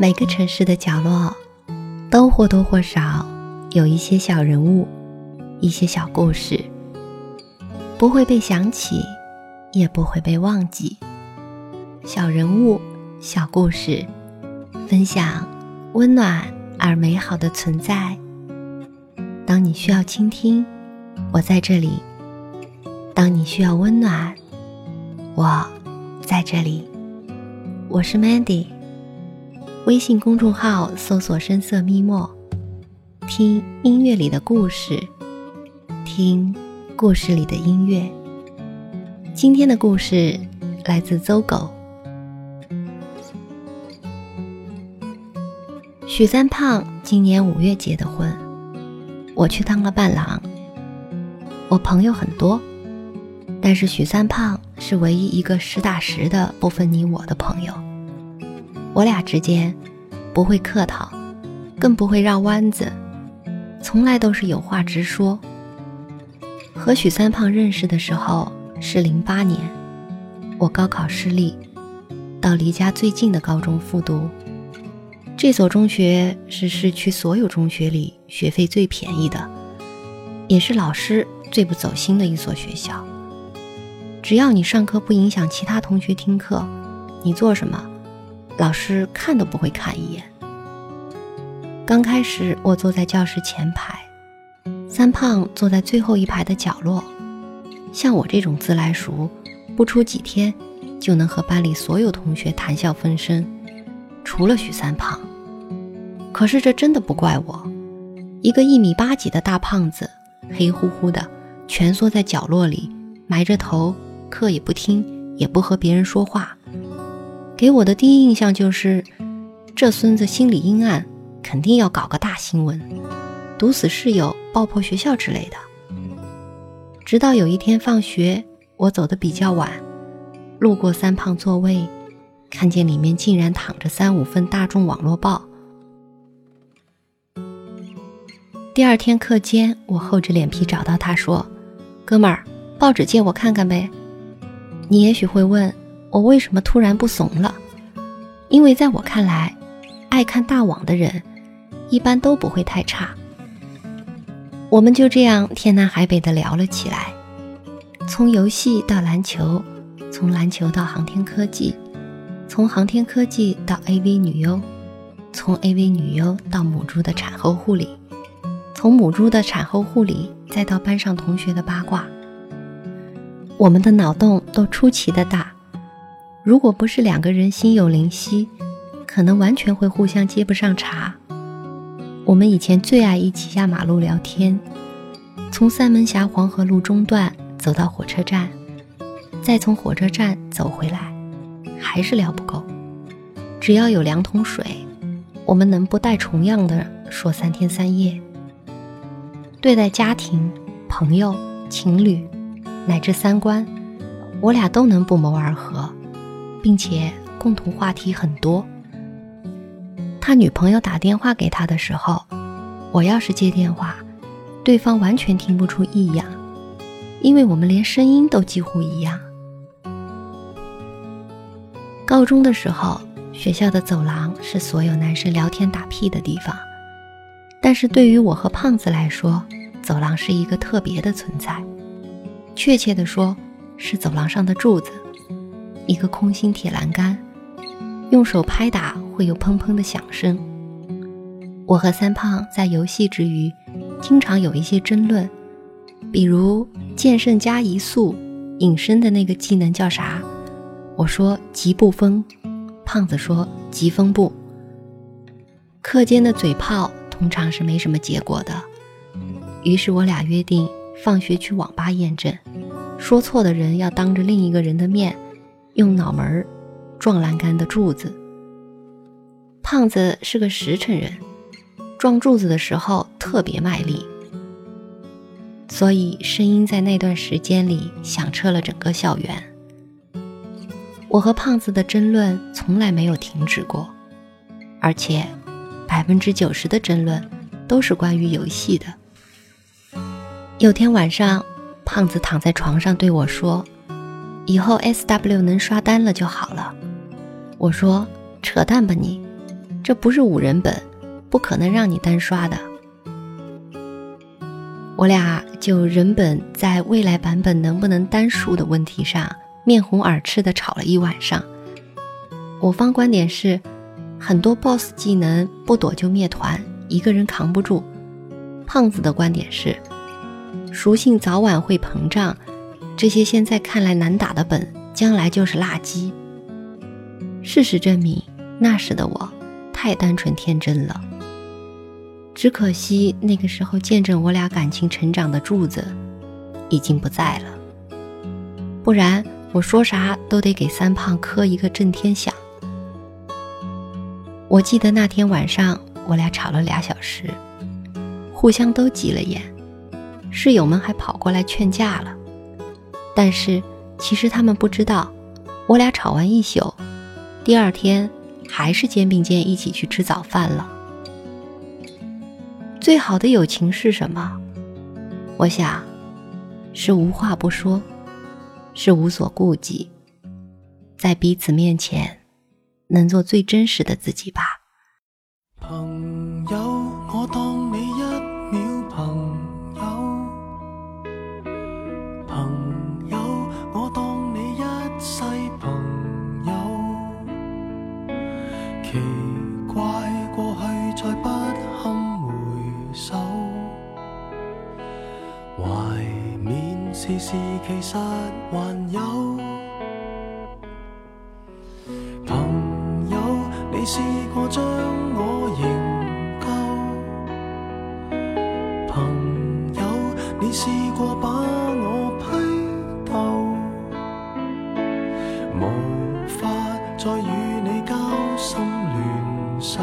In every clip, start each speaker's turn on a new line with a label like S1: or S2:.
S1: 每个城市的角落，都或多或少有一些小人物，一些小故事，不会被想起，也不会被忘记。小人物，小故事，分享温暖而美好的存在。当你需要倾听，我在这里；当你需要温暖，我在这里。我是 Mandy。微信公众号搜索“深色咪墨”，听音乐里的故事，听故事里的音乐。今天的故事来自邹狗。许三胖今年五月结的婚，我去当了伴郎。我朋友很多，但是许三胖是唯一一个实打实的不分你我的朋友。我俩之间不会客套，更不会绕弯子，从来都是有话直说。和许三胖认识的时候是零八年，我高考失利，到离家最近的高中复读。这所中学是市区所有中学里学费最便宜的，也是老师最不走心的一所学校。只要你上课不影响其他同学听课，你做什么？老师看都不会看一眼。刚开始，我坐在教室前排，三胖坐在最后一排的角落。像我这种自来熟，不出几天就能和班里所有同学谈笑风生，除了许三胖。可是这真的不怪我，一个一米八几的大胖子，黑乎乎的，蜷缩在角落里，埋着头，课也不听，也不和别人说话。给我的第一印象就是，这孙子心里阴暗，肯定要搞个大新闻，毒死室友、爆破学校之类的。直到有一天放学，我走的比较晚，路过三胖座位，看见里面竟然躺着三五份大众网络报。第二天课间，我厚着脸皮找到他说：“哥们儿，报纸借我看看呗。”你也许会问。我为什么突然不怂了？因为在我看来，爱看大网的人一般都不会太差。我们就这样天南海北的聊了起来，从游戏到篮球，从篮球到航天科技，从航天科技到 AV 女优，从 AV 女优到母猪的产后护理，从母猪的产后护理再到班上同学的八卦。我们的脑洞都出奇的大。如果不是两个人心有灵犀，可能完全会互相接不上茬。我们以前最爱一起压马路聊天，从三门峡黄河路中段走到火车站，再从火车站走回来，还是聊不够。只要有两桶水，我们能不带重样的说三天三夜。对待家庭、朋友、情侣，乃至三观，我俩都能不谋而合。并且共同话题很多。他女朋友打电话给他的时候，我要是接电话，对方完全听不出异样，因为我们连声音都几乎一样。高中的时候，学校的走廊是所有男生聊天打屁的地方，但是对于我和胖子来说，走廊是一个特别的存在。确切的说，是走廊上的柱子。一个空心铁栏杆，用手拍打会有砰砰的响声。我和三胖在游戏之余，经常有一些争论，比如剑圣加移速隐身的那个技能叫啥？我说疾步风，胖子说疾风步。课间的嘴炮通常是没什么结果的，于是我俩约定放学去网吧验证，说错的人要当着另一个人的面。用脑门撞栏杆的柱子。胖子是个实诚人，撞柱子的时候特别卖力，所以声音在那段时间里响彻了整个校园。我和胖子的争论从来没有停止过，而且百分之九十的争论都是关于游戏的。有天晚上，胖子躺在床上对我说。以后 S W 能刷单了就好了。我说扯淡吧你，这不是五人本，不可能让你单刷的。我俩就人本在未来版本能不能单数的问题上，面红耳赤的吵了一晚上。我方观点是，很多 BOSS 技能不躲就灭团，一个人扛不住。胖子的观点是，属性早晚会膨胀，这些现在看来难打的本，将来就是垃圾。事实证明，那时的我太单纯天真了。只可惜那个时候见证我俩感情成长的柱子已经不在了，不然我说啥都得给三胖磕一个震天响。我记得那天晚上我俩吵了俩小时，互相都急了眼，室友们还跑过来劝架了。但是其实他们不知道，我俩吵完一宿。第二天还是肩并肩一起去吃早饭了。最好的友情是什么？我想，是无话不说，是无所顾忌，在彼此面前能做最真实的自己吧。
S2: 朋友，我当怀缅时事其实还有。朋友，你试过将我营救？朋友，你试过把我批斗？无法再与你交心联。手，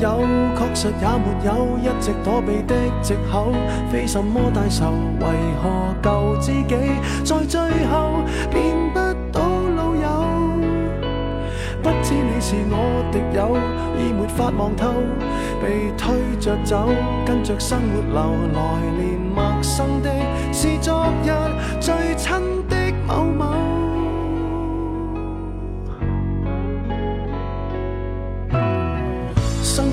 S2: 有没有，确实也没有，一直躲避的借口，非什么大仇，为何旧知己在最后变不到老友？不知你是我敌友，已没法望透，被推着走，跟着生活流，来年陌生的是昨日最亲的某某。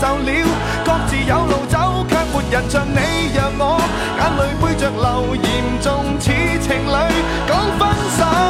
S2: 受了，各自有路走，却没人像你让我眼泪背着流，严重似情侣讲分手。